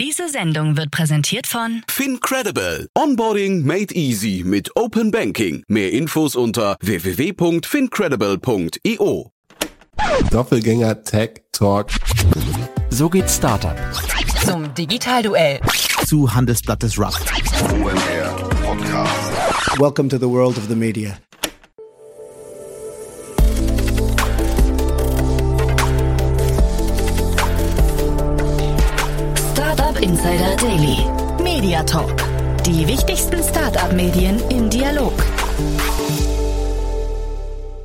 Diese Sendung wird präsentiert von FinCredible. Onboarding made easy mit Open Banking. Mehr Infos unter www.fincredible.io. Doppelgänger Tech Talk. So geht Startup. zum Digitalduell. Zu Handelsblatt des Rock. Welcome to the world of the media. Insider Daily. Media Talk. Die wichtigsten Startup-Medien im Dialog.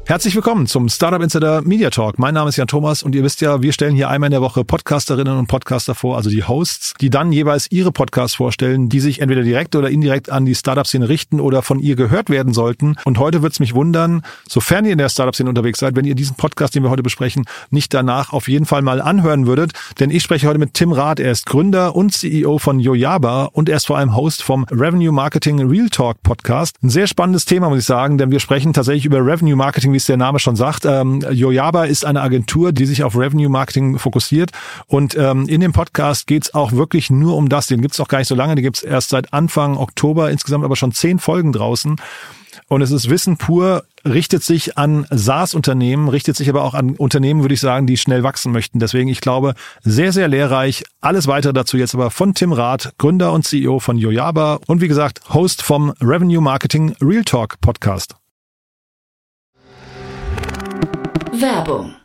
Herzlich willkommen zum Startup Insider Media Talk. Mein Name ist Jan Thomas und ihr wisst ja, wir stellen hier einmal in der Woche Podcasterinnen und Podcaster vor, also die Hosts, die dann jeweils ihre Podcasts vorstellen, die sich entweder direkt oder indirekt an die Startup-Szene richten oder von ihr gehört werden sollten. Und heute wird es mich wundern, sofern ihr in der Startup-Szene unterwegs seid, wenn ihr diesen Podcast, den wir heute besprechen, nicht danach auf jeden Fall mal anhören würdet. Denn ich spreche heute mit Tim Rath. Er ist Gründer und CEO von Yojaba und er ist vor allem Host vom Revenue Marketing Real Talk Podcast. Ein sehr spannendes Thema, muss ich sagen, denn wir sprechen tatsächlich über Revenue Marketing wie es der Name schon sagt. Ähm, Yojaba ist eine Agentur, die sich auf Revenue Marketing fokussiert. Und ähm, in dem Podcast geht's auch wirklich nur um das. Den gibt's auch gar nicht so lange. Den gibt's erst seit Anfang Oktober, insgesamt aber schon zehn Folgen draußen. Und es ist Wissen pur, richtet sich an SaaS-Unternehmen, richtet sich aber auch an Unternehmen, würde ich sagen, die schnell wachsen möchten. Deswegen, ich glaube, sehr, sehr lehrreich. Alles weitere dazu jetzt aber von Tim Rath, Gründer und CEO von Yojaba und wie gesagt, Host vom Revenue Marketing Real Talk Podcast. Werbung.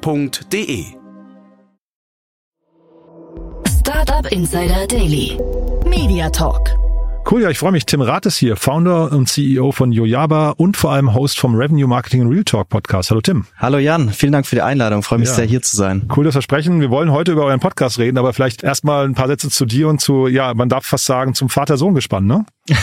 www.startup.de. Startup Insider Daily. Media Talk. Cool, ja, ich freue mich. Tim Rath ist hier, Founder und CEO von Yojaba und vor allem Host vom Revenue Marketing Real Talk Podcast. Hallo Tim. Hallo Jan, vielen Dank für die Einladung. Freue mich Ja. sehr hier zu sein. Cool, dass wir sprechen. Wir wollen heute über euren Podcast reden, aber vielleicht erstmal ein paar Sätze zu dir und zu, ja, man darf fast sagen, zum Vater-Sohn-Gespann, ne?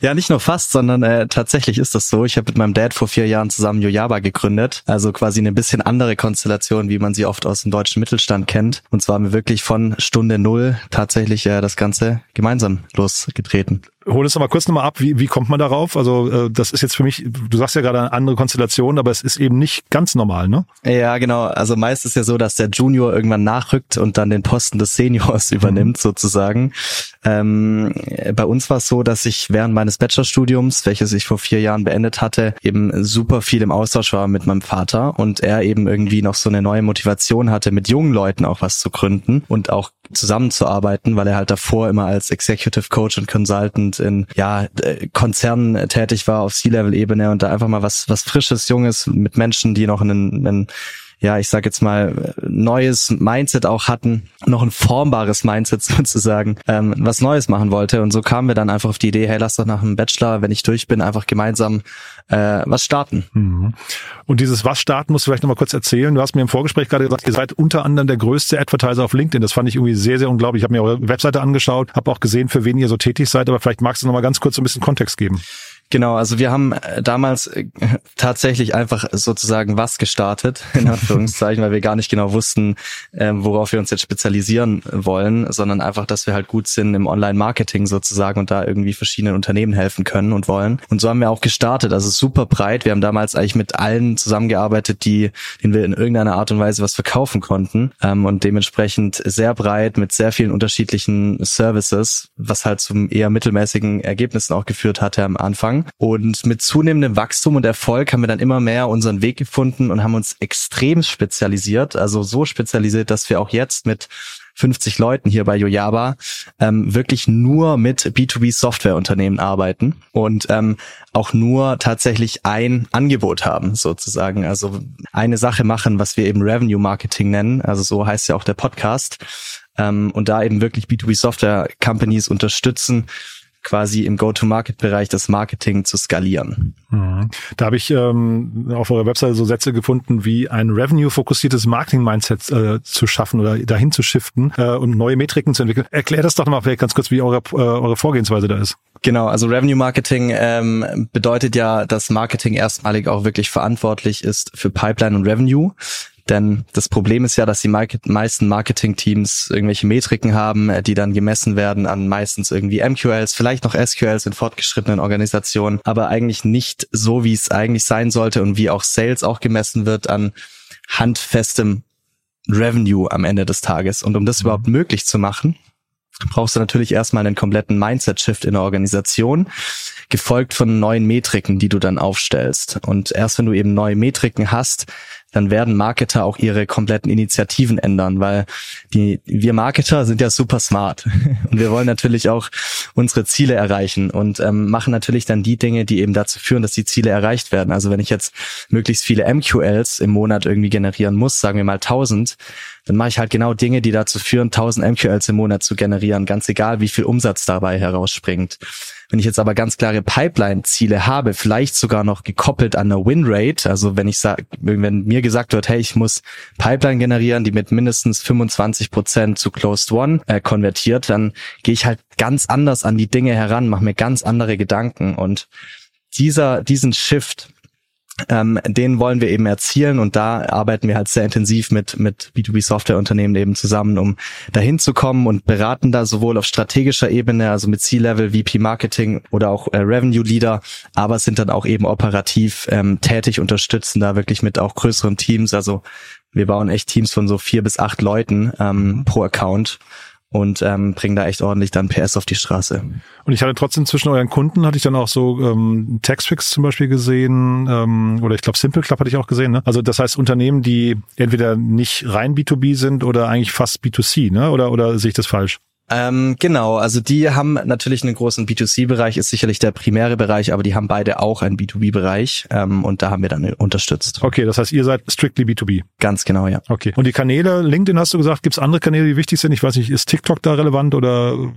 Ja, nicht nur fast, sondern äh, tatsächlich ist das so. Ich habe mit meinem Dad vor vier Jahren zusammen Yojaba gegründet. Also quasi eine bisschen andere Konstellation, wie man sie oft aus dem deutschen Mittelstand kennt. Und zwar haben wir wirklich von Stunde Null tatsächlich äh, das Ganze gemeinsam losgetreten. Hol uns doch mal kurz nochmal ab, wie, wie kommt man darauf? Also äh, das ist jetzt für mich, du sagst ja gerade eine andere Konstellation, aber es ist eben nicht ganz normal, ne? Ja, genau. Also meist ist ja so, dass der Junior irgendwann nachrückt und dann den Posten des Seniors übernimmt, sozusagen. Ähm, bei uns war es so, dass ich während meines Bachelorstudiums, welches ich vor vier Jahren beendet hatte, eben super viel im Austausch war mit meinem Vater und er eben irgendwie noch so eine neue Motivation hatte, mit jungen Leuten auch was zu gründen und auch zusammenzuarbeiten, weil er halt davor immer als Executive Coach und Consultant in ja äh, Konzernen tätig war auf C-Level-Ebene und da einfach mal was was frisches, junges mit Menschen, die noch einen, einen ja, ich sag jetzt mal, neues Mindset auch hatten, noch ein formbares Mindset sozusagen, ähm, was Neues machen wollte. Und so kamen wir dann einfach auf die Idee, hey, lass doch nach dem Bachelor, wenn ich durch bin, einfach gemeinsam äh, was starten. Mhm. Und dieses Was starten musst du vielleicht nochmal kurz erzählen. Du hast mir im Vorgespräch gerade gesagt, ihr seid unter anderem der größte Advertiser auf LinkedIn. Das fand ich irgendwie sehr, sehr unglaublich. Ich habe mir eure Webseite angeschaut, habe auch gesehen, für wen ihr so tätig seid, aber vielleicht magst du nochmal ganz kurz so ein bisschen Kontext geben. Genau, also wir haben äh, damals äh, tatsächlich einfach sozusagen was gestartet, in Anführungszeichen, weil wir gar nicht genau wussten, äh, worauf wir uns jetzt spezialisieren wollen, sondern einfach, dass wir halt gut sind im Online-Marketing sozusagen und da irgendwie verschiedenen Unternehmen helfen können und wollen. Und so haben wir auch gestartet, also super breit. Wir haben damals eigentlich mit allen zusammengearbeitet, die, denen wir in irgendeiner Art und Weise was verkaufen konnten ähm, und dementsprechend sehr breit mit sehr vielen unterschiedlichen Services, was halt zum eher mittelmäßigen Ergebnissen auch geführt hatte am Anfang. Und mit zunehmendem Wachstum und Erfolg haben wir dann immer mehr unseren Weg gefunden und haben uns extrem spezialisiert, also so spezialisiert, dass wir auch jetzt mit 50 Leuten hier bei Yojaba ähm, wirklich nur mit B2B-Softwareunternehmen arbeiten und ähm, auch nur tatsächlich ein Angebot haben, sozusagen. Also eine Sache machen, was wir eben Revenue Marketing nennen. Also so heißt ja auch der Podcast. Ähm, und da eben wirklich B2B-Software-Companies unterstützen, quasi im Go-to-Market-Bereich das Marketing zu skalieren. Mhm. Da habe ich ähm, auf eurer Webseite so Sätze gefunden, wie ein revenue-fokussiertes Marketing-Mindset äh, zu schaffen oder dahin zu shiften äh, und neue Metriken zu entwickeln. Erklär das doch nochmal vielleicht ganz kurz, wie eure, äh, eure Vorgehensweise da ist. Genau, also Revenue Marketing ähm, bedeutet ja, dass Marketing erstmalig auch wirklich verantwortlich ist für Pipeline und Revenue. Denn das Problem ist ja, dass die meisten Marketing-Teams irgendwelche Metriken haben, äh, die dann gemessen werden an meistens irgendwie MQLs, vielleicht noch SQLs in fortgeschrittenen Organisationen, aber eigentlich nicht so, wie es eigentlich sein sollte und wie auch Sales auch gemessen wird an handfestem Revenue am Ende des Tages. Und um das mhm. überhaupt möglich zu machen, brauchst du natürlich erstmal einen kompletten Mindset-Shift in der Organisation, gefolgt von neuen Metriken, die du dann aufstellst. Und erst wenn du eben neue Metriken hast, dann werden Marketer auch ihre kompletten Initiativen ändern, weil die, wir Marketer sind ja super smart und wir wollen natürlich auch unsere Ziele erreichen und ähm, machen natürlich dann die Dinge, die eben dazu führen, dass die Ziele erreicht werden. Also wenn ich jetzt möglichst viele MQLs im Monat irgendwie generieren muss, sagen wir mal 1000, dann mache ich halt genau Dinge, die dazu führen, 1000 MQLs im Monat zu generieren, ganz egal, wie viel Umsatz dabei herausspringt. Wenn ich jetzt aber ganz klare Pipeline-Ziele habe, vielleicht sogar noch gekoppelt an eine Winrate, also wenn ich sage, wenn mir gesagt wird, hey, ich muss Pipeline generieren, die mit mindestens 25 Prozent zu Closed One äh, konvertiert, dann gehe ich halt ganz anders an die Dinge heran, mache mir ganz andere Gedanken und dieser, diesen Shift, ähm, den wollen wir eben erzielen und da arbeiten wir halt sehr intensiv mit, mit B2B-Software-Unternehmen eben zusammen, um dahin zu kommen und beraten da sowohl auf strategischer Ebene, also mit C-Level, VP Marketing oder auch äh, Revenue Leader, aber sind dann auch eben operativ ähm, tätig, unterstützen da wirklich mit auch größeren Teams. Also wir bauen echt Teams von so vier bis acht Leuten ähm, pro Account und ähm, bringen da echt ordentlich dann PS auf die Straße. Und ich hatte trotzdem zwischen euren Kunden, hatte ich dann auch so ähm, Taxfix zum Beispiel gesehen ähm, oder ich glaube Simple Club hatte ich auch gesehen. Ne? Also das heißt Unternehmen, die entweder nicht rein B2B sind oder eigentlich fast B2C, ne? oder, oder sehe ich das falsch? Ähm, genau, also die haben natürlich einen großen B2C-Bereich, ist sicherlich der primäre Bereich, aber die haben beide auch einen B2B-Bereich ähm, und da haben wir dann unterstützt. Okay, das heißt, ihr seid strictly B2B. Ganz genau, ja. Okay. Und die Kanäle, LinkedIn hast du gesagt, gibt es andere Kanäle, die wichtig sind? Ich weiß nicht, ist TikTok da relevant oder äh,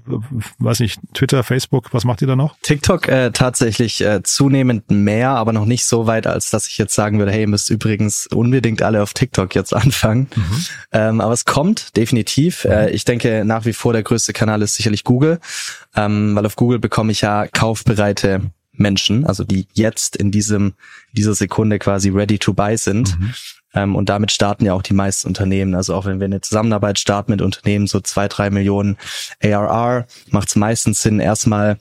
weiß nicht, Twitter, Facebook, was macht ihr da noch? TikTok äh, tatsächlich äh, zunehmend mehr, aber noch nicht so weit, als dass ich jetzt sagen würde, hey, ihr müsst übrigens unbedingt alle auf TikTok jetzt anfangen. Mhm. Ähm, aber es kommt definitiv. Mhm. Äh, ich denke nach wie vor der größte größte Kanal ist sicherlich Google, ähm, weil auf Google bekomme ich ja kaufbereite Menschen, also die jetzt in diesem dieser Sekunde quasi ready to buy sind. Mhm. Ähm, und damit starten ja auch die meisten Unternehmen. Also auch wenn wir eine Zusammenarbeit starten mit Unternehmen, so zwei, drei Millionen ARR, macht es meistens Sinn, erstmal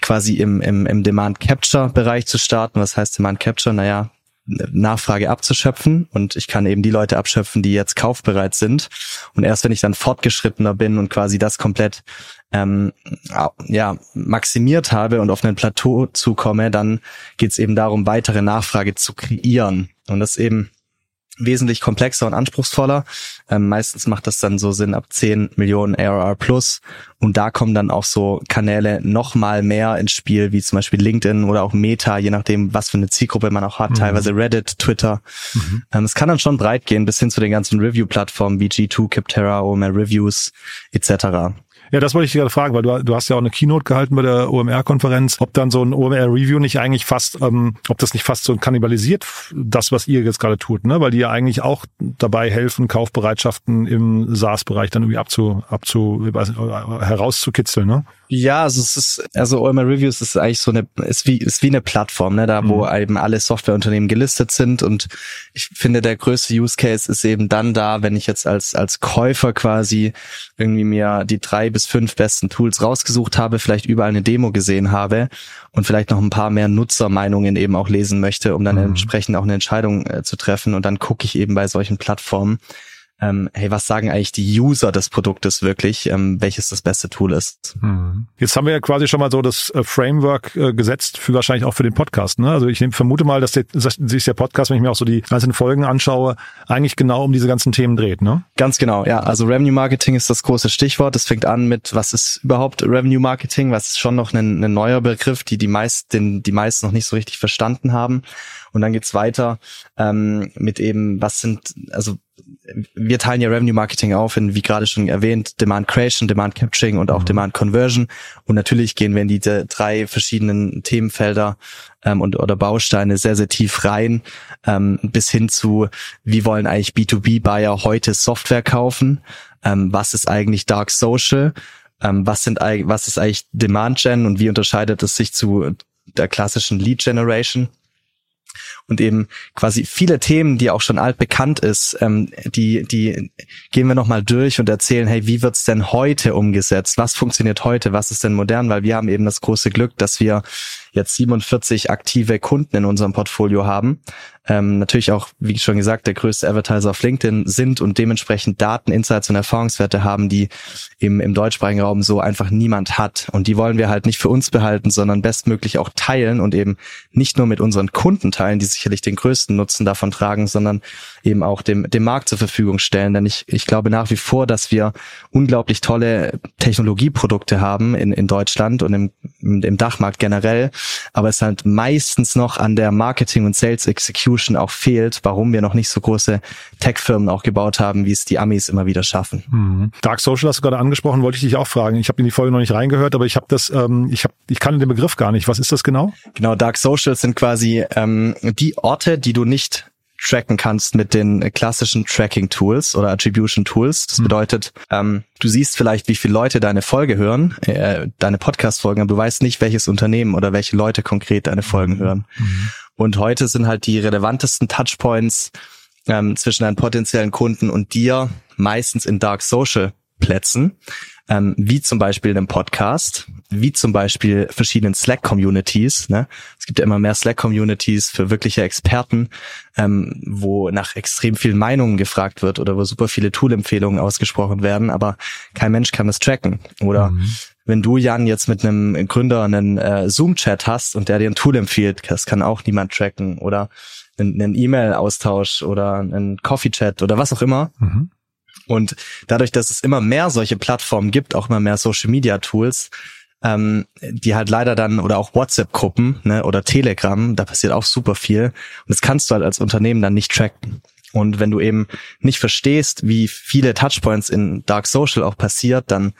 quasi im, im, im Demand Capture Bereich zu starten. Was heißt Demand Capture? Naja, Nachfrage abzuschöpfen und ich kann eben die Leute abschöpfen, die jetzt kaufbereit sind. Und erst wenn ich dann fortgeschrittener bin und quasi das komplett ähm, ja maximiert habe und auf ein Plateau zukomme, dann geht es eben darum, weitere Nachfrage zu kreieren. Und das eben wesentlich komplexer und anspruchsvoller. Ähm, meistens macht das dann so Sinn ab 10 Millionen ARR plus. Und da kommen dann auch so Kanäle noch mal mehr ins Spiel, wie zum Beispiel LinkedIn oder auch Meta, je nachdem, was für eine Zielgruppe man auch hat. Mhm. Teilweise Reddit, Twitter. Mhm. Ähm, es kann dann schon breit gehen, bis hin zu den ganzen Review-Plattformen wie G2, Kipterra, OMR Reviews etc. Ja, das wollte ich gerade fragen, weil du, du hast ja auch eine Keynote gehalten bei der OMR-Konferenz, ob dann so ein OMR-Review nicht eigentlich fast, ähm, ob das nicht fast so kannibalisiert, das, was ihr jetzt gerade tut, ne? Weil die ja eigentlich auch dabei helfen, Kaufbereitschaften im SaaS-Bereich dann irgendwie abzu, abzu, herauszukitzeln, ne? Ja, also es ist, also OMR Reviews ist eigentlich so eine, ist wie, ist wie eine Plattform, ne, da wo mhm. eben alle Softwareunternehmen gelistet sind und ich finde, der größte Use Case ist eben dann da, wenn ich jetzt als, als Käufer quasi irgendwie mir die drei bis fünf besten Tools rausgesucht habe, vielleicht überall eine Demo gesehen habe und vielleicht noch ein paar mehr Nutzermeinungen eben auch lesen möchte, um dann mhm. entsprechend auch eine Entscheidung äh, zu treffen und dann gucke ich eben bei solchen Plattformen, ähm, hey, was sagen eigentlich die User des Produktes wirklich, ähm, welches das beste Tool ist. Hm. Jetzt haben wir ja quasi schon mal so das äh, Framework äh, gesetzt, für wahrscheinlich auch für den Podcast. Ne? Also ich nehm, vermute mal, dass, der, dass sich der Podcast, wenn ich mir auch so die einzelnen Folgen anschaue, eigentlich genau um diese ganzen Themen dreht. Ne? Ganz genau, ja. Also Revenue Marketing ist das große Stichwort. Das fängt an mit, was ist überhaupt Revenue Marketing? Was ist schon noch ein, ein neuer Begriff, die die meisten, den die meisten noch nicht so richtig verstanden haben. Und dann geht's weiter ähm, mit eben, was sind, also wir teilen ja Revenue Marketing auf in, wie gerade schon erwähnt, Demand Creation, Demand Capturing und auch mhm. Demand Conversion. Und natürlich gehen wir in diese drei verschiedenen Themenfelder ähm, und oder Bausteine sehr, sehr tief rein, ähm, bis hin zu, wie wollen eigentlich B2B-Buyer heute Software kaufen? Ähm, was ist eigentlich Dark Social? Ähm, was sind was ist eigentlich Demand Gen und wie unterscheidet es sich zu der klassischen Lead Generation? Und eben quasi viele Themen, die auch schon altbekannt ist, ähm, die, die gehen wir nochmal durch und erzählen, hey, wie wird's denn heute umgesetzt? Was funktioniert heute? Was ist denn modern? Weil wir haben eben das große Glück, dass wir jetzt 47 aktive Kunden in unserem Portfolio haben. Ähm, natürlich auch, wie schon gesagt, der größte Advertiser auf LinkedIn sind und dementsprechend Daten, Insights und Erfahrungswerte haben, die im, im deutschsprachigen Raum so einfach niemand hat. Und die wollen wir halt nicht für uns behalten, sondern bestmöglich auch teilen und eben nicht nur mit unseren Kunden teilen, die sicherlich den größten Nutzen davon tragen, sondern eben auch dem, dem Markt zur Verfügung stellen. Denn ich, ich glaube nach wie vor, dass wir unglaublich tolle Technologieprodukte haben in, in Deutschland und im, im Dachmarkt generell, aber es halt meistens noch an der Marketing und Sales Execution auch fehlt, warum wir noch nicht so große Tech-Firmen auch gebaut haben, wie es die Amis immer wieder schaffen. Mhm. Dark Social hast du gerade angesprochen, wollte ich dich auch fragen. Ich habe in die Folge noch nicht reingehört, aber ich habe das, ähm, ich habe, ich kann den Begriff gar nicht. Was ist das genau? Genau, Dark Social sind quasi ähm, die Orte, die du nicht tracken kannst mit den klassischen Tracking-Tools oder Attribution-Tools. Das mhm. bedeutet, ähm, du siehst vielleicht, wie viele Leute deine Folge hören, äh, deine Podcast-Folgen, aber du weißt nicht, welches Unternehmen oder welche Leute konkret deine Folgen mhm. hören. Mhm. Und heute sind halt die relevantesten Touchpoints ähm, zwischen deinen potenziellen Kunden und dir meistens in Dark Social Plätzen ähm, wie zum Beispiel einem Podcast, wie zum Beispiel verschiedenen Slack-Communities. Ne? Es gibt ja immer mehr Slack-Communities für wirkliche Experten, ähm, wo nach extrem vielen Meinungen gefragt wird oder wo super viele Tool-Empfehlungen ausgesprochen werden, aber kein Mensch kann das tracken. Oder mhm. wenn du, Jan, jetzt mit einem Gründer einen äh, Zoom-Chat hast und der dir ein Tool empfiehlt, das kann auch niemand tracken. Oder einen E-Mail-Austausch oder einen Coffee-Chat oder was auch immer. Mhm und dadurch, dass es immer mehr solche Plattformen gibt, auch immer mehr Social Media Tools, ähm, die halt leider dann oder auch WhatsApp-Gruppen ne, oder Telegram, da passiert auch super viel. Und das kannst du halt als Unternehmen dann nicht tracken. Und wenn du eben nicht verstehst, wie viele Touchpoints in Dark Social auch passiert, dann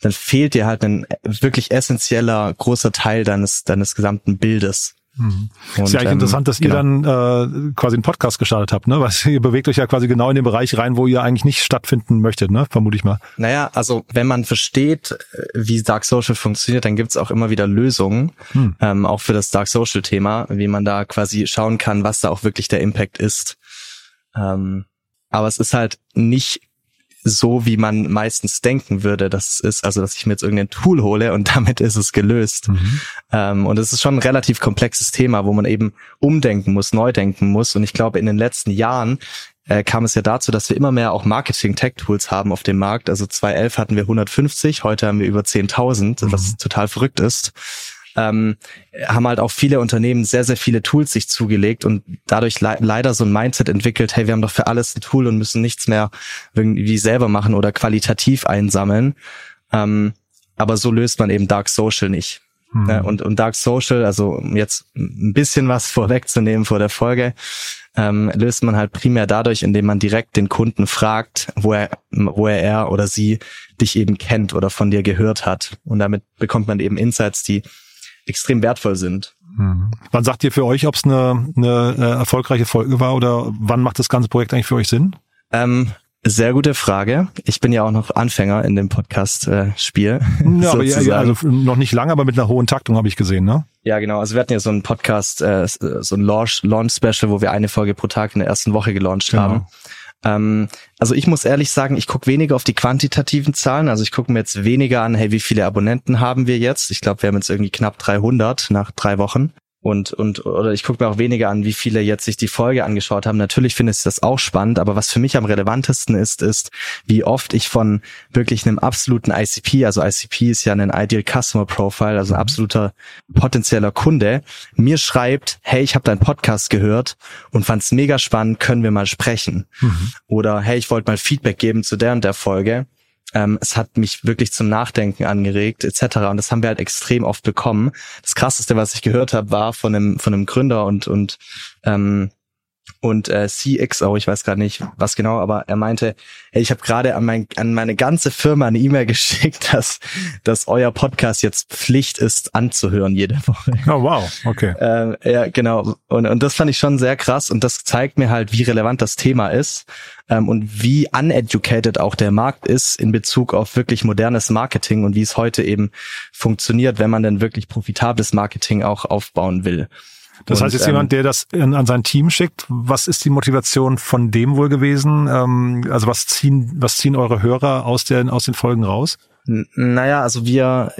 dann fehlt dir halt ein wirklich essentieller großer Teil deines deines gesamten Bildes. Mhm. ist ja eigentlich ähm, interessant, dass genau. ihr dann äh, quasi einen Podcast gestartet habt, ne? Was ihr bewegt euch ja quasi genau in den Bereich rein, wo ihr eigentlich nicht stattfinden möchtet, ne? Vermute ich mal. Naja, also wenn man versteht, äh, wie Dark Social funktioniert, dann gibt's auch immer wieder Lösungen, hm. ähm, auch für das Dark Social Thema, wie man da quasi schauen kann, was da auch wirklich der Impact ist. Ähm, aber es ist halt nicht so, wie man meistens denken würde, dass es ist, also dass ich mir jetzt irgendein Tool hole und damit ist es gelöst. Mhm. Ähm, und es ist schon ein relativ komplexes Thema, wo man eben umdenken muss, neu denken muss. Und ich glaube, in den letzten Jahren äh, kam es ja dazu, dass wir immer mehr auch Marketing-Tech-Tools haben auf dem Markt. Also 2011 hatten wir 150, heute haben wir über 10.000, mhm. was total verrückt ist ähm, haben halt auch viele Unternehmen sehr, sehr viele Tools sich zugelegt und dadurch le leider so ein Mindset entwickelt, hey, wir haben doch für alles ein Tool und müssen nichts mehr irgendwie selber machen oder qualitativ einsammeln. Ähm, aber so löst man eben Dark Social nicht. Mhm. Ja, und, und Dark Social, also um jetzt ein bisschen was vorwegzunehmen vor der Folge, ähm, löst man halt primär dadurch, indem man direkt den Kunden fragt, wo er, wo er, er oder sie dich eben kennt oder von dir gehört hat. Und damit bekommt man eben Insights, die extrem wertvoll sind. Mhm. Wann sagt ihr für euch, ob es eine, eine äh, erfolgreiche Folge war oder wann macht das ganze Projekt eigentlich für euch Sinn? Ähm, sehr gute Frage. Ich bin ja auch noch Anfänger in dem Podcast-Spiel. Äh, ja, aber ja, also noch nicht lange, aber mit einer hohen Taktung habe ich gesehen, ne? Ja, genau. Also wir hatten ja so einen Podcast, äh, so ein Launch-Special, wo wir eine Folge pro Tag in der ersten Woche gelauncht genau. haben. Ähm, also ich muss ehrlich sagen, ich gucke weniger auf die quantitativen Zahlen. Also ich gucke mir jetzt weniger an, hey, wie viele Abonnenten haben wir jetzt? Ich glaube, wir haben jetzt irgendwie knapp 300 nach drei Wochen und und oder ich gucke mir auch weniger an, wie viele jetzt sich die Folge angeschaut haben. Natürlich finde ich das auch spannend, aber was für mich am relevantesten ist, ist, wie oft ich von wirklich einem absoluten ICP, also ICP ist ja ein Ideal Customer Profile, also ein mhm. absoluter potenzieller Kunde, mir schreibt, hey, ich habe deinen Podcast gehört und fand es mega spannend, können wir mal sprechen? Mhm. Oder hey, ich wollte mal Feedback geben zu der und der Folge ähm, es hat mich wirklich zum Nachdenken angeregt, etc. Und das haben wir halt extrem oft bekommen. Das krasseste, was ich gehört habe, war von einem, von einem Gründer und, und ähm, und äh, CXO, ich weiß gerade nicht, was genau, aber er meinte, hey, ich habe gerade an, mein, an meine ganze Firma eine E-Mail geschickt, dass, dass euer Podcast jetzt Pflicht ist anzuhören jede Woche. Oh wow, okay. Äh, ja, genau. Und, und das fand ich schon sehr krass und das zeigt mir halt, wie relevant das Thema ist ähm, und wie uneducated auch der Markt ist in Bezug auf wirklich modernes Marketing und wie es heute eben funktioniert, wenn man denn wirklich profitables Marketing auch aufbauen will. Das heißt, jetzt ähm, jemand, der das in, an sein Team schickt, was ist die Motivation von dem wohl gewesen? Ähm, also was ziehen, was ziehen eure Hörer aus, der, aus den Folgen raus? Naja, also wir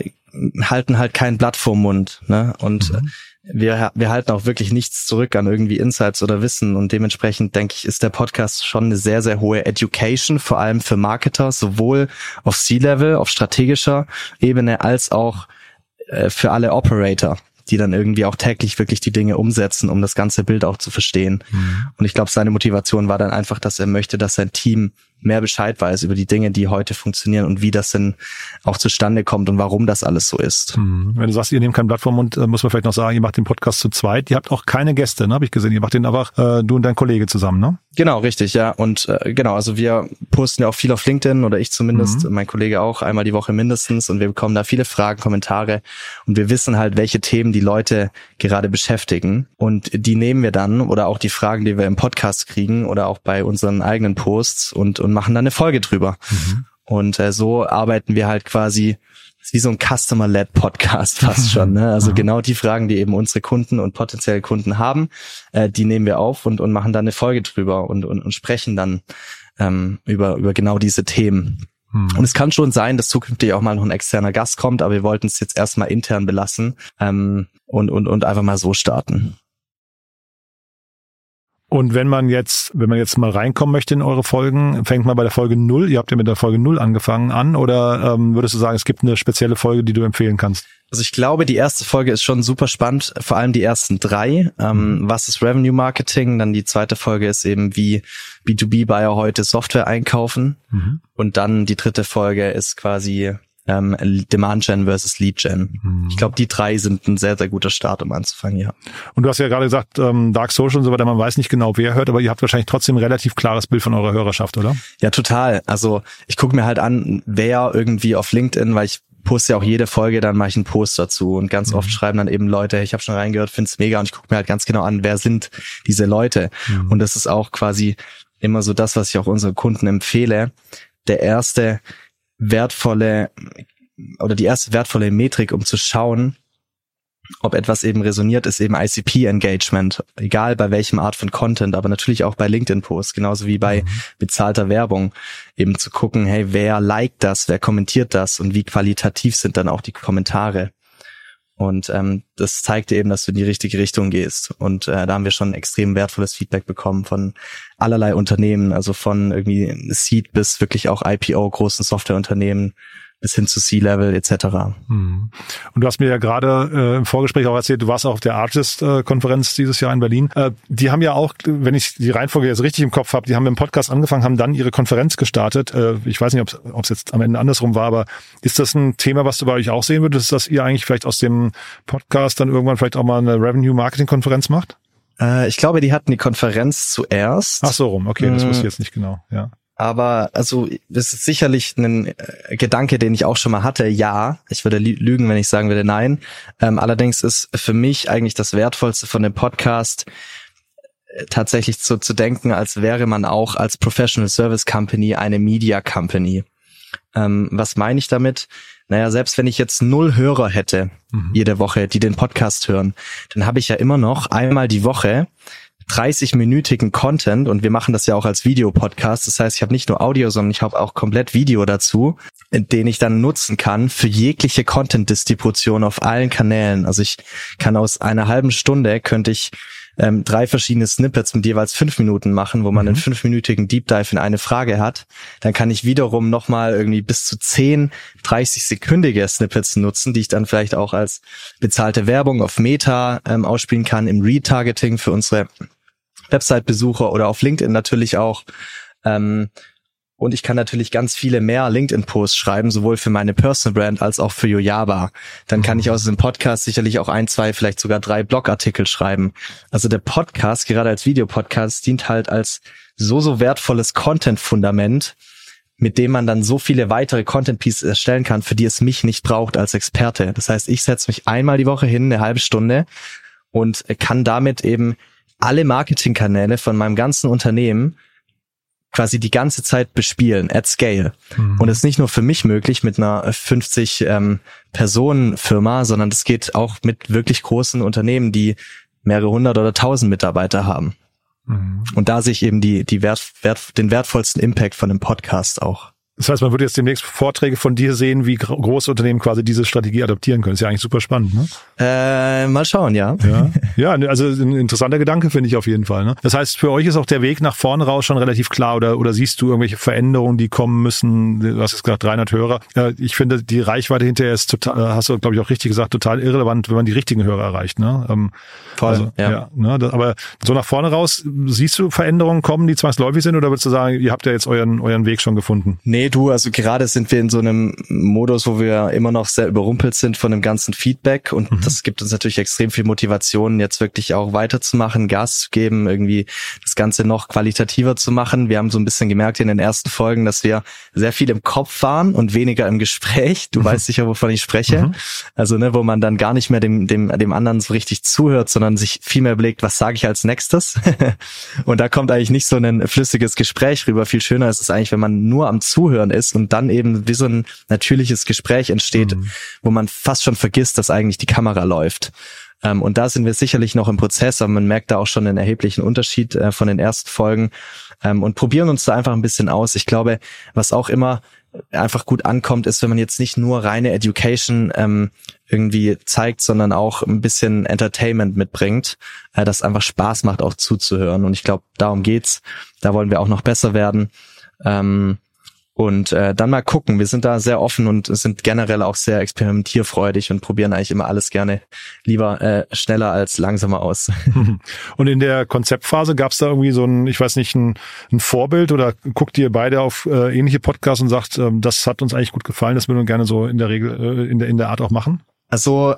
halten halt kein Blatt vorm Mund, ne? Und mhm. wir, wir halten auch wirklich nichts zurück an irgendwie Insights oder Wissen und dementsprechend denke ich, ist der Podcast schon eine sehr, sehr hohe Education, vor allem für Marketer, sowohl auf C-Level, auf strategischer Ebene, als auch äh, für alle Operator die dann irgendwie auch täglich wirklich die Dinge umsetzen, um das ganze Bild auch zu verstehen. Mhm. Und ich glaube, seine Motivation war dann einfach, dass er möchte, dass sein Team mehr Bescheid weiß über die Dinge, die heute funktionieren und wie das denn auch zustande kommt und warum das alles so ist. Hm. Wenn du sagst, ihr nehmt kein Blatt vom Mund, äh, muss man vielleicht noch sagen, ihr macht den Podcast zu zweit. Ihr habt auch keine Gäste, ne? habe ich gesehen. Ihr macht den einfach äh, du und dein Kollege zusammen, ne? Genau, richtig, ja. Und äh, genau, also wir posten ja auch viel auf LinkedIn oder ich zumindest, mhm. mein Kollege auch, einmal die Woche mindestens und wir bekommen da viele Fragen, Kommentare und wir wissen halt, welche Themen die Leute gerade beschäftigen und die nehmen wir dann oder auch die Fragen, die wir im Podcast kriegen oder auch bei unseren eigenen Posts und und machen dann eine Folge drüber. Mhm. Und äh, so arbeiten wir halt quasi wie so ein Customer-led Podcast fast schon. Ne? Also mhm. genau die Fragen, die eben unsere Kunden und potenzielle Kunden haben, äh, die nehmen wir auf und, und machen dann eine Folge drüber und, und, und sprechen dann ähm, über, über genau diese Themen. Mhm. Und es kann schon sein, dass zukünftig auch mal noch ein externer Gast kommt, aber wir wollten es jetzt erstmal intern belassen ähm, und, und, und einfach mal so starten. Und wenn man jetzt, wenn man jetzt mal reinkommen möchte in eure Folgen, fängt man bei der Folge null. ihr habt ja mit der Folge null angefangen an, oder ähm, würdest du sagen, es gibt eine spezielle Folge, die du empfehlen kannst? Also ich glaube, die erste Folge ist schon super spannend, vor allem die ersten drei. Ähm, mhm. was ist Revenue Marketing? Dann die zweite Folge ist eben, wie B2B-Buyer heute Software einkaufen. Mhm. Und dann die dritte Folge ist quasi ähm, Demand Gen versus Lead Gen. Hm. Ich glaube, die drei sind ein sehr, sehr guter Start, um anzufangen, ja. Und du hast ja gerade gesagt, ähm, Dark Social und so weiter, man weiß nicht genau, wer hört, aber ihr habt wahrscheinlich trotzdem ein relativ klares Bild von eurer Hörerschaft, oder? Ja, total. Also ich gucke mir halt an, wer irgendwie auf LinkedIn, weil ich poste ja auch jede Folge, dann mache ich einen Post dazu und ganz mhm. oft schreiben dann eben Leute, ich habe schon reingehört, find's mega und ich gucke mir halt ganz genau an, wer sind diese Leute. Mhm. Und das ist auch quasi immer so das, was ich auch unseren Kunden empfehle. Der erste wertvolle oder die erste wertvolle Metrik, um zu schauen, ob etwas eben resoniert, ist eben ICP-Engagement, egal bei welchem Art von Content, aber natürlich auch bei LinkedIn-Posts, genauso wie bei mhm. bezahlter Werbung, eben zu gucken, hey, wer liked das, wer kommentiert das und wie qualitativ sind dann auch die Kommentare. Und ähm, das zeigt eben, dass du in die richtige Richtung gehst. Und äh, da haben wir schon extrem wertvolles Feedback bekommen von allerlei Unternehmen, also von irgendwie Seed bis wirklich auch IPO, großen Softwareunternehmen, bis hin zu C-Level etc. Mhm. Und du hast mir ja gerade äh, im Vorgespräch auch erzählt, du warst auch auf der Artist-Konferenz dieses Jahr in Berlin. Äh, die haben ja auch, wenn ich die Reihenfolge jetzt richtig im Kopf habe, die haben im Podcast angefangen, haben dann ihre Konferenz gestartet. Äh, ich weiß nicht, ob es jetzt am Ende andersrum war, aber ist das ein Thema, was du bei euch auch sehen würdest, dass ihr eigentlich vielleicht aus dem Podcast dann irgendwann vielleicht auch mal eine Revenue-Marketing-Konferenz macht? Äh, ich glaube, die hatten die Konferenz zuerst. Ach so rum, okay, das wusste ich jetzt nicht genau, ja. Aber also das ist sicherlich ein äh, Gedanke, den ich auch schon mal hatte. Ja, ich würde lügen, wenn ich sagen würde nein. Ähm, allerdings ist für mich eigentlich das Wertvollste von dem Podcast äh, tatsächlich so zu denken, als wäre man auch als Professional Service Company eine Media Company. Ähm, was meine ich damit? Naja, selbst wenn ich jetzt null Hörer hätte, mhm. jede Woche, die den Podcast hören, dann habe ich ja immer noch einmal die Woche 30-minütigen Content und wir machen das ja auch als Videopodcast. Das heißt, ich habe nicht nur Audio, sondern ich habe auch komplett Video dazu, den ich dann nutzen kann für jegliche Content-Distribution auf allen Kanälen. Also ich kann aus einer halben Stunde könnte ich ähm, drei verschiedene Snippets mit jeweils fünf Minuten machen, wo man mhm. einen fünfminütigen Deep Dive in eine Frage hat. Dann kann ich wiederum nochmal irgendwie bis zu zehn 30-sekündige Snippets nutzen, die ich dann vielleicht auch als bezahlte Werbung auf Meta ähm, ausspielen kann, im Retargeting für unsere Website-Besucher oder auf LinkedIn natürlich auch. Ähm, Und ich kann natürlich ganz viele mehr LinkedIn-Posts schreiben, sowohl für meine Personal Brand als auch für Yojaba. Dann kann ich aus dem Podcast sicherlich auch ein, zwei, vielleicht sogar drei Blogartikel schreiben. Also der Podcast, gerade als Videopodcast, dient halt als so, so wertvolles Content-Fundament, mit dem man dann so viele weitere Content-Pieces erstellen kann, für die es mich nicht braucht als Experte. Das heißt, ich setze mich einmal die Woche hin, eine halbe Stunde und kann damit eben alle Marketingkanäle von meinem ganzen Unternehmen quasi die ganze Zeit bespielen, at scale. Mhm. Und es ist nicht nur für mich möglich mit einer 50 ähm, Personen Firma, sondern das geht auch mit wirklich großen Unternehmen, die mehrere hundert oder tausend Mitarbeiter haben. Mhm. Und da sehe ich eben die, die Wert, Wert, den wertvollsten Impact von dem Podcast auch. Das heißt, man würde jetzt demnächst Vorträge von dir sehen, wie große Unternehmen quasi diese Strategie adoptieren können. ist ja eigentlich super spannend, ne? Äh, mal schauen, ja. Ja, ja ne, also ein interessanter Gedanke finde ich auf jeden Fall. Ne? Das heißt, für euch ist auch der Weg nach vorne raus schon relativ klar oder, oder siehst du irgendwelche Veränderungen, die kommen müssen? Du hast jetzt gesagt 300 Hörer. Ja, ich finde, die Reichweite hinterher ist total, hast du glaube ich auch richtig gesagt, total irrelevant, wenn man die richtigen Hörer erreicht. Ne? Ähm, Voll, also, ja. ja ne? Das, aber so nach vorne raus, siehst du Veränderungen kommen, die zwangsläufig sind oder würdest du sagen, ihr habt ja jetzt euren, euren Weg schon gefunden? Nee, Nee, du, also gerade sind wir in so einem Modus, wo wir immer noch sehr überrumpelt sind von dem ganzen Feedback und mhm. das gibt uns natürlich extrem viel Motivation, jetzt wirklich auch weiterzumachen, Gas zu geben, irgendwie das Ganze noch qualitativer zu machen. Wir haben so ein bisschen gemerkt in den ersten Folgen, dass wir sehr viel im Kopf waren und weniger im Gespräch. Du mhm. weißt sicher, wovon ich spreche. Mhm. Also, ne, wo man dann gar nicht mehr dem, dem, dem anderen so richtig zuhört, sondern sich viel mehr überlegt, was sage ich als nächstes? und da kommt eigentlich nicht so ein flüssiges Gespräch rüber. Viel schöner ist es eigentlich, wenn man nur am Zuhören Zuhören ist und dann eben wie so ein natürliches Gespräch entsteht, mhm. wo man fast schon vergisst, dass eigentlich die Kamera läuft. Ähm, und da sind wir sicherlich noch im Prozess, aber man merkt da auch schon einen erheblichen Unterschied äh, von den ersten Folgen ähm, und probieren uns da einfach ein bisschen aus. Ich glaube, was auch immer einfach gut ankommt, ist, wenn man jetzt nicht nur reine Education ähm, irgendwie zeigt, sondern auch ein bisschen Entertainment mitbringt, äh, das einfach Spaß macht, auch zuzuhören. Und ich glaube, darum geht's. Da wollen wir auch noch besser werden. Ähm, und äh, dann mal gucken. Wir sind da sehr offen und sind generell auch sehr experimentierfreudig und probieren eigentlich immer alles gerne lieber äh, schneller als langsamer aus. Und in der Konzeptphase gab es da irgendwie so ein, ich weiß nicht, ein, ein Vorbild oder guckt ihr beide auf äh, ähnliche Podcasts und sagt, ähm, das hat uns eigentlich gut gefallen, das würden wir gerne so in der Regel, äh, in der, in der Art auch machen? Also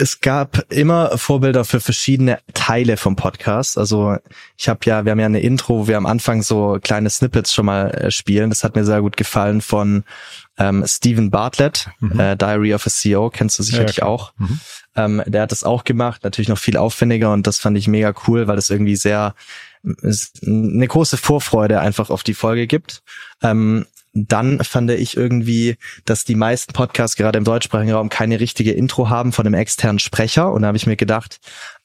es gab immer Vorbilder für verschiedene Teile vom Podcast. Also ich habe ja, wir haben ja eine Intro, wo wir am Anfang so kleine Snippets schon mal äh, spielen. Das hat mir sehr gut gefallen von ähm, Stephen Bartlett, mhm. äh, Diary of a CEO, kennst du sicherlich ja, auch. Mhm. Ähm, der hat das auch gemacht, natürlich noch viel aufwendiger und das fand ich mega cool, weil das irgendwie sehr eine große Vorfreude einfach auf die Folge gibt. Ähm, dann fand ich irgendwie, dass die meisten Podcasts gerade im deutschsprachigen Raum keine richtige Intro haben von einem externen Sprecher. Und da habe ich mir gedacht,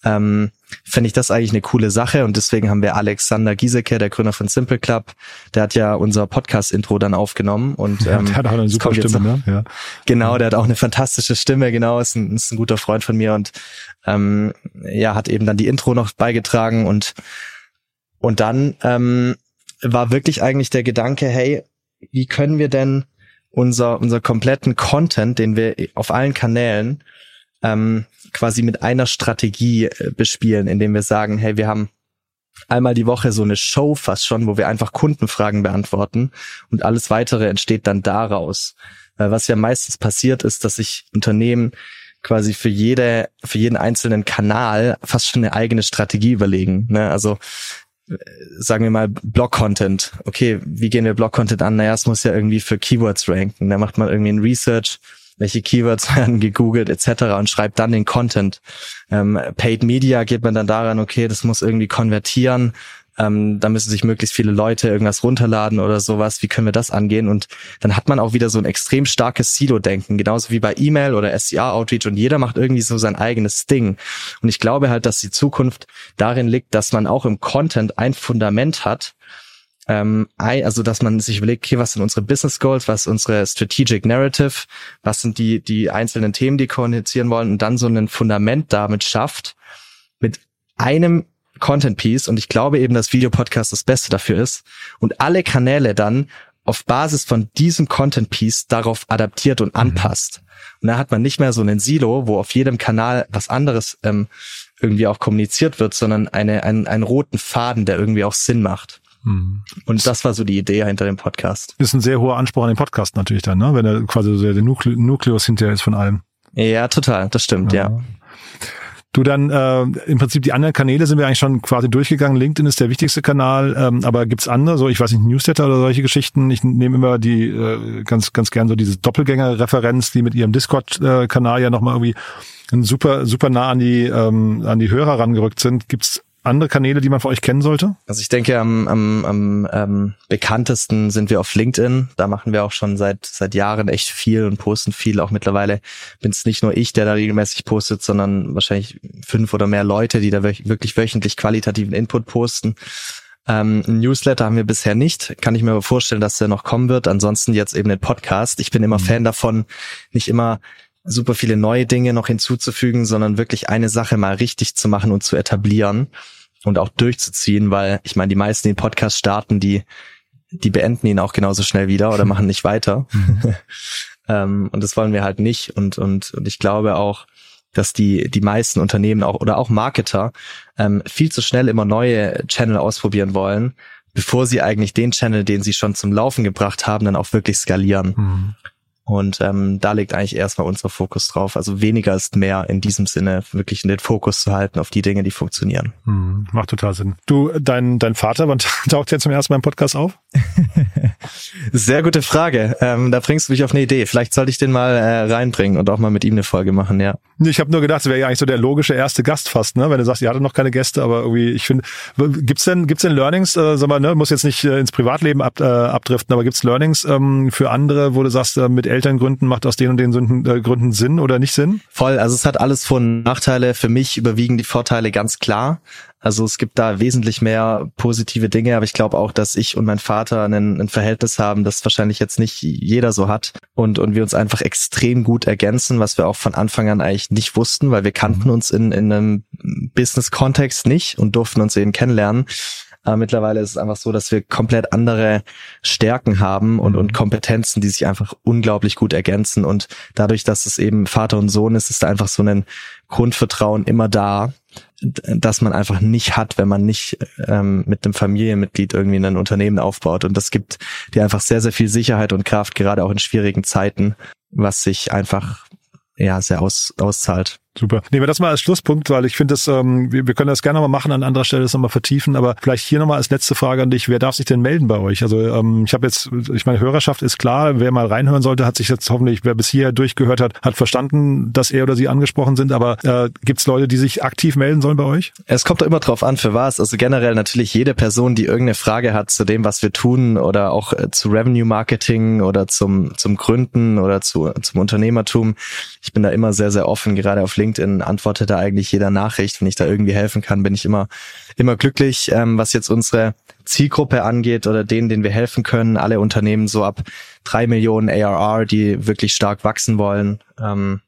ähm, fände ich das eigentlich eine coole Sache. Und deswegen haben wir Alexander Giesecke, der Gründer von Simple Club, der hat ja unser Podcast-Intro dann aufgenommen. Und ähm, der hat auch eine super Stimme, ne? Ja. Genau, der hat auch eine fantastische Stimme, genau, ist ein, ist ein guter Freund von mir und ähm, ja, hat eben dann die Intro noch beigetragen und und dann ähm, war wirklich eigentlich der Gedanke, hey, wie können wir denn unser, unser kompletten Content, den wir auf allen Kanälen ähm, quasi mit einer Strategie äh, bespielen, indem wir sagen, hey, wir haben einmal die Woche so eine Show fast schon, wo wir einfach Kundenfragen beantworten und alles weitere entsteht dann daraus. Äh, was ja meistens passiert ist, dass sich Unternehmen quasi für jede, für jeden einzelnen Kanal fast schon eine eigene Strategie überlegen. Ne? Also sagen wir mal Blog-Content. Okay, wie gehen wir Blog-Content an? Naja, es muss ja irgendwie für Keywords ranken. Da macht man irgendwie ein Research, welche Keywords werden gegoogelt etc. und schreibt dann den Content. Ähm, Paid Media geht man dann daran, okay, das muss irgendwie konvertieren ähm, da müssen sich möglichst viele Leute irgendwas runterladen oder sowas. Wie können wir das angehen? Und dann hat man auch wieder so ein extrem starkes Silo-Denken, genauso wie bei E-Mail oder SDR-Outreach und jeder macht irgendwie so sein eigenes Ding. Und ich glaube halt, dass die Zukunft darin liegt, dass man auch im Content ein Fundament hat, ähm, also dass man sich überlegt, okay, was sind unsere Business Goals, was ist unsere Strategic Narrative, was sind die die einzelnen Themen, die kommunizieren wollen und dann so ein Fundament damit schafft mit einem Content Piece und ich glaube eben, dass Videopodcast das Beste dafür ist und alle Kanäle dann auf Basis von diesem Content Piece darauf adaptiert und mhm. anpasst. Und da hat man nicht mehr so einen Silo, wo auf jedem Kanal was anderes ähm, irgendwie auch kommuniziert wird, sondern eine, einen, einen roten Faden, der irgendwie auch Sinn macht. Mhm. Und das war so die Idee hinter dem Podcast. Ist ein sehr hoher Anspruch an den Podcast natürlich dann, ne? wenn er quasi so der Nukle Nukleus hinterher ist von allem. Ja, total, das stimmt, ja. ja. Du dann äh, im Prinzip die anderen Kanäle sind wir eigentlich schon quasi durchgegangen. LinkedIn ist der wichtigste Kanal, ähm, aber gibt's andere, so ich weiß nicht, Newsletter oder solche Geschichten. Ich nehme immer die äh, ganz ganz gern so diese Doppelgänger-Referenz, die mit ihrem Discord-Kanal ja nochmal irgendwie super super nah an die ähm, an die Hörer rangerückt sind. Gibt's andere Kanäle, die man für euch kennen sollte? Also ich denke, am, am, am ähm, bekanntesten sind wir auf LinkedIn. Da machen wir auch schon seit seit Jahren echt viel und posten viel. Auch mittlerweile bin es nicht nur ich, der da regelmäßig postet, sondern wahrscheinlich fünf oder mehr Leute, die da wirklich wöchentlich qualitativen Input posten. Ähm, Newsletter haben wir bisher nicht. Kann ich mir aber vorstellen, dass der noch kommen wird. Ansonsten jetzt eben den Podcast. Ich bin immer mhm. Fan davon, nicht immer super viele neue Dinge noch hinzuzufügen, sondern wirklich eine Sache mal richtig zu machen und zu etablieren und auch durchzuziehen, weil ich meine, die meisten, die den Podcast starten, die, die beenden ihn auch genauso schnell wieder oder machen nicht weiter. Mhm. ähm, und das wollen wir halt nicht. Und, und, und ich glaube auch, dass die, die meisten Unternehmen auch oder auch Marketer ähm, viel zu schnell immer neue Channel ausprobieren wollen, bevor sie eigentlich den Channel, den sie schon zum Laufen gebracht haben, dann auch wirklich skalieren. Mhm. Und ähm, da liegt eigentlich erstmal unser Fokus drauf. Also weniger ist mehr in diesem Sinne, wirklich in den Fokus zu halten auf die Dinge, die funktionieren. Hm, macht total Sinn. Du, dein, dein Vater, wann taucht der zum ersten Mal im Podcast auf? Sehr gute Frage. Ähm, da bringst du mich auf eine Idee. Vielleicht sollte ich den mal äh, reinbringen und auch mal mit ihm eine Folge machen, ja. Ich habe nur gedacht, es wäre ja eigentlich so der logische erste Gast fast, ne? Wenn du sagst, ihr hattet noch keine Gäste, aber irgendwie, ich finde, gibt's denn, gibt's denn Learnings, äh, sag mal, ne, muss jetzt nicht äh, ins Privatleben ab, äh, abdriften, aber gibt's Learnings ähm, für andere, wo du sagst, äh, mit Elterngründen macht aus den und den Sünden, äh, Gründen Sinn oder nicht Sinn? Voll, also es hat alles und Nachteile. Für mich überwiegen die Vorteile ganz klar. Also es gibt da wesentlich mehr positive Dinge, aber ich glaube auch, dass ich und mein Vater ein, ein, Verhältnis haben, das wahrscheinlich jetzt nicht jeder so hat und, und wir uns einfach extrem gut ergänzen, was wir auch von Anfang an eigentlich nicht wussten, weil wir kannten uns in, in einem Business-Kontext nicht und durften uns eben kennenlernen. Aber mittlerweile ist es einfach so, dass wir komplett andere Stärken haben und, und Kompetenzen, die sich einfach unglaublich gut ergänzen. Und dadurch, dass es eben Vater und Sohn ist, ist da einfach so ein Grundvertrauen immer da, dass man einfach nicht hat, wenn man nicht ähm, mit einem Familienmitglied irgendwie ein Unternehmen aufbaut. Und das gibt dir einfach sehr, sehr viel Sicherheit und Kraft, gerade auch in schwierigen Zeiten, was sich einfach ja sehr aus, auszahlt. Super. Nehmen wir das mal als Schlusspunkt, weil ich finde, das, ähm, wir, wir können das gerne nochmal machen, an anderer Stelle das nochmal vertiefen, aber vielleicht hier nochmal als letzte Frage an dich, wer darf sich denn melden bei euch? Also ähm, ich habe jetzt, ich meine, Hörerschaft ist klar, wer mal reinhören sollte, hat sich jetzt hoffentlich, wer bis hierher durchgehört hat, hat verstanden, dass er oder sie angesprochen sind, aber äh, gibt es Leute, die sich aktiv melden sollen bei euch? Es kommt doch immer drauf an, für was. Also generell natürlich jede Person, die irgendeine Frage hat zu dem, was wir tun oder auch äh, zu Revenue Marketing oder zum, zum Gründen oder zu, zum Unternehmertum. Ich bin da immer sehr, sehr offen, gerade auf LinkedIn antwortet da eigentlich jeder Nachricht. Wenn ich da irgendwie helfen kann, bin ich immer, immer glücklich. Ähm, was jetzt unsere Zielgruppe angeht oder denen, denen wir helfen können, alle Unternehmen so ab drei Millionen ARR, die wirklich stark wachsen wollen, ähm,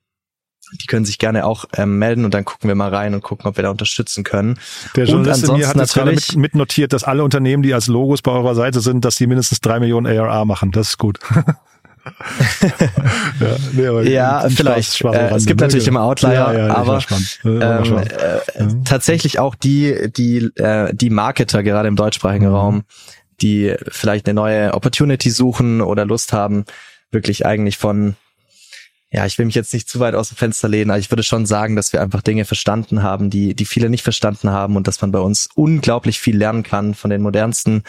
die können sich gerne auch ähm, melden und dann gucken wir mal rein und gucken, ob wir da unterstützen können. Der Journalist in mir hat jetzt gerade mit, mitnotiert, dass alle Unternehmen, die als Logos bei eurer Seite sind, dass die mindestens drei Millionen ARR machen. Das ist gut. ja, nee, ja vielleicht. Äh, es gibt natürlich immer Outlier, ja, ja, aber ähm, äh, tatsächlich auch die, die, äh, die Marketer gerade im deutschsprachigen mhm. Raum, die vielleicht eine neue Opportunity suchen oder Lust haben, wirklich eigentlich von ja, ich will mich jetzt nicht zu weit aus dem Fenster lehnen, aber ich würde schon sagen, dass wir einfach Dinge verstanden haben, die, die viele nicht verstanden haben und dass man bei uns unglaublich viel lernen kann von den modernsten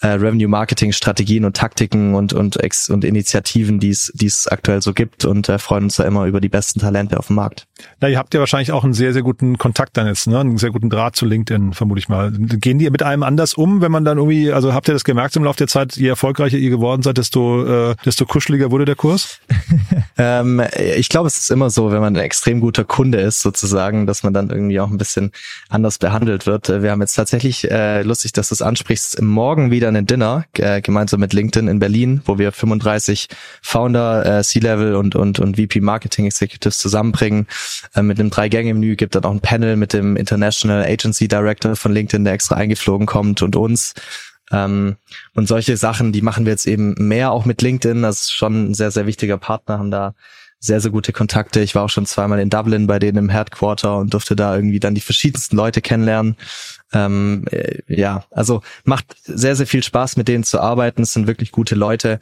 äh, Revenue Marketing Strategien und Taktiken und, und, Ex und Initiativen, die es, die es aktuell so gibt und äh, freuen uns da immer über die besten Talente auf dem Markt. Na, ihr habt ja wahrscheinlich auch einen sehr, sehr guten Kontakt dann jetzt, ne? einen sehr guten Draht zu LinkedIn, vermute ich mal. Gehen die mit einem anders um, wenn man dann irgendwie, also habt ihr das gemerkt im Laufe der Zeit, je erfolgreicher ihr geworden seid, desto, äh, desto kuscheliger wurde der Kurs? ähm, ich glaube, es ist immer so, wenn man ein extrem guter Kunde ist, sozusagen, dass man dann irgendwie auch ein bisschen anders behandelt wird. Wir haben jetzt tatsächlich, äh, lustig, dass du es ansprichst, morgen wieder einen Dinner, äh, gemeinsam mit LinkedIn in Berlin, wo wir 35 Founder, äh, C-Level und, und, und VP Marketing Executives zusammenbringen. Äh, mit einem Drei-Gänge-Menü gibt dann auch ein Panel mit dem International Agency Director von LinkedIn, der extra eingeflogen kommt und uns. Ähm, und solche Sachen, die machen wir jetzt eben mehr auch mit LinkedIn. Das ist schon ein sehr, sehr wichtiger Partner, haben da sehr, sehr gute Kontakte. Ich war auch schon zweimal in Dublin bei denen im Headquarter und durfte da irgendwie dann die verschiedensten Leute kennenlernen. Ähm, äh, ja, also macht sehr, sehr viel Spaß, mit denen zu arbeiten. Es sind wirklich gute Leute.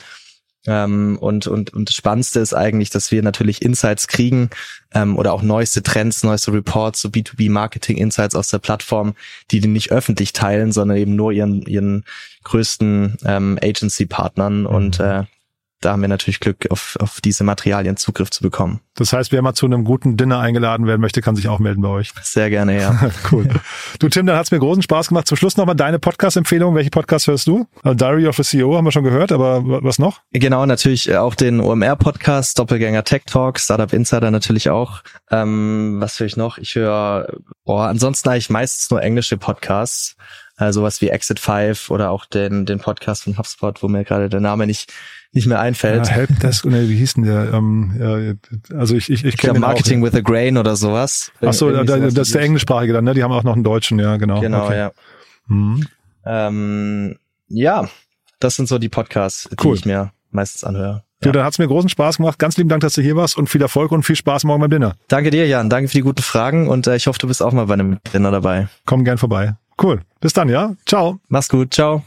Ähm, und, und, und das Spannendste ist eigentlich, dass wir natürlich Insights kriegen ähm, oder auch neueste Trends, neueste Reports, so B2B-Marketing-Insights aus der Plattform, die die nicht öffentlich teilen, sondern eben nur ihren, ihren größten ähm, Agency-Partnern. Mhm. Und äh, da haben wir natürlich Glück, auf, auf diese Materialien Zugriff zu bekommen. Das heißt, wer mal zu einem guten Dinner eingeladen werden möchte, kann sich auch melden bei euch. Sehr gerne, ja. cool. Du, Tim, dann hat's mir großen Spaß gemacht. Zum Schluss nochmal deine Podcast-Empfehlung. Welche Podcast hörst du? Also Diary of the CEO haben wir schon gehört, aber was noch? Genau, natürlich äh, auch den OMR-Podcast, Doppelgänger Tech Talk, Startup Insider natürlich auch. Ähm, was höre ich noch? Ich höre, boah, ansonsten eigentlich meistens nur englische Podcasts. Also sowas wie Exit 5 oder auch den, den Podcast von HubSpot, wo mir gerade der Name nicht nicht mehr einfällt. Ja, Helpdesk, oder wie hieß denn der? Ähm, ja, also ich, ich, ich, ich kenne Marketing with a Grain oder sowas. Ach so, da, das ist der englischsprachige dann, ne? Die haben auch noch einen deutschen, ja, genau. Genau, okay. ja. Mhm. Ähm, ja, das sind so die Podcasts, die cool. ich mir meistens anhöre. Du, ja. dann hat's mir großen Spaß gemacht. Ganz lieben Dank, dass du hier warst und viel Erfolg und viel Spaß morgen beim Dinner. Danke dir, Jan. Danke für die guten Fragen und äh, ich hoffe, du bist auch mal bei einem Dinner dabei. Komm gern vorbei. Cool. Bis dann, ja? Ciao. Mach's gut. Ciao.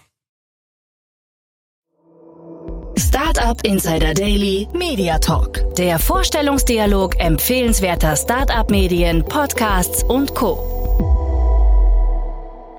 Startup Insider Daily Media Talk. Der Vorstellungsdialog empfehlenswerter Startup-Medien, Podcasts und Co.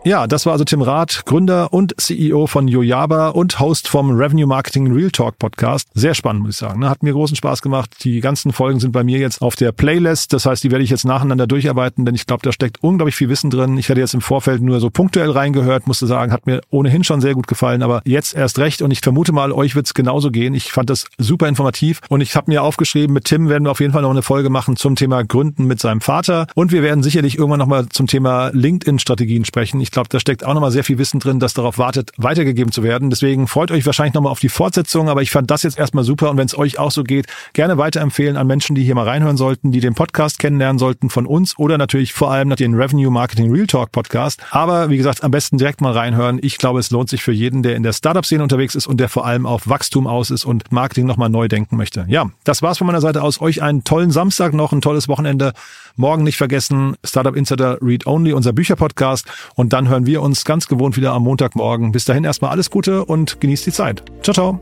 Ja, das war also Tim Rath, Gründer und CEO von Yojaba und Host vom Revenue Marketing Real Talk Podcast. Sehr spannend, muss ich sagen. Ne? Hat mir großen Spaß gemacht. Die ganzen Folgen sind bei mir jetzt auf der Playlist. Das heißt, die werde ich jetzt nacheinander durcharbeiten, denn ich glaube, da steckt unglaublich viel Wissen drin. Ich hatte jetzt im Vorfeld nur so punktuell reingehört, musste sagen, hat mir ohnehin schon sehr gut gefallen, aber jetzt erst recht und ich vermute mal, euch wird es genauso gehen. Ich fand das super informativ und ich habe mir aufgeschrieben, mit Tim werden wir auf jeden Fall noch eine Folge machen zum Thema Gründen mit seinem Vater und wir werden sicherlich irgendwann nochmal zum Thema LinkedIn-Strategien sprechen. Ich glaube, da steckt auch nochmal sehr viel Wissen drin, das darauf wartet, weitergegeben zu werden. Deswegen freut euch wahrscheinlich nochmal auf die Fortsetzung, aber ich fand das jetzt erstmal super und wenn es euch auch so geht, gerne weiterempfehlen an Menschen, die hier mal reinhören sollten, die den Podcast kennenlernen sollten von uns oder natürlich vor allem den Revenue Marketing Real Talk Podcast. Aber wie gesagt, am besten direkt mal reinhören. Ich glaube, es lohnt sich für jeden, der in der Startup-Szene unterwegs ist und der vor allem auf Wachstum aus ist und Marketing nochmal neu denken möchte. Ja, das war's von meiner Seite aus. Euch einen tollen Samstag noch, ein tolles Wochenende. Morgen nicht vergessen, Startup Insider Read Only, unser Bücherpodcast. Und dann hören wir uns ganz gewohnt wieder am Montagmorgen. Bis dahin erstmal alles Gute und genießt die Zeit. Ciao, ciao.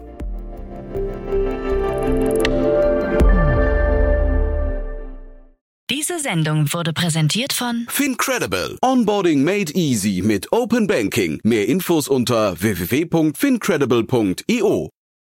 Diese Sendung wurde präsentiert von Fincredible. Onboarding made easy mit Open Banking. Mehr Infos unter www.fincredible.io.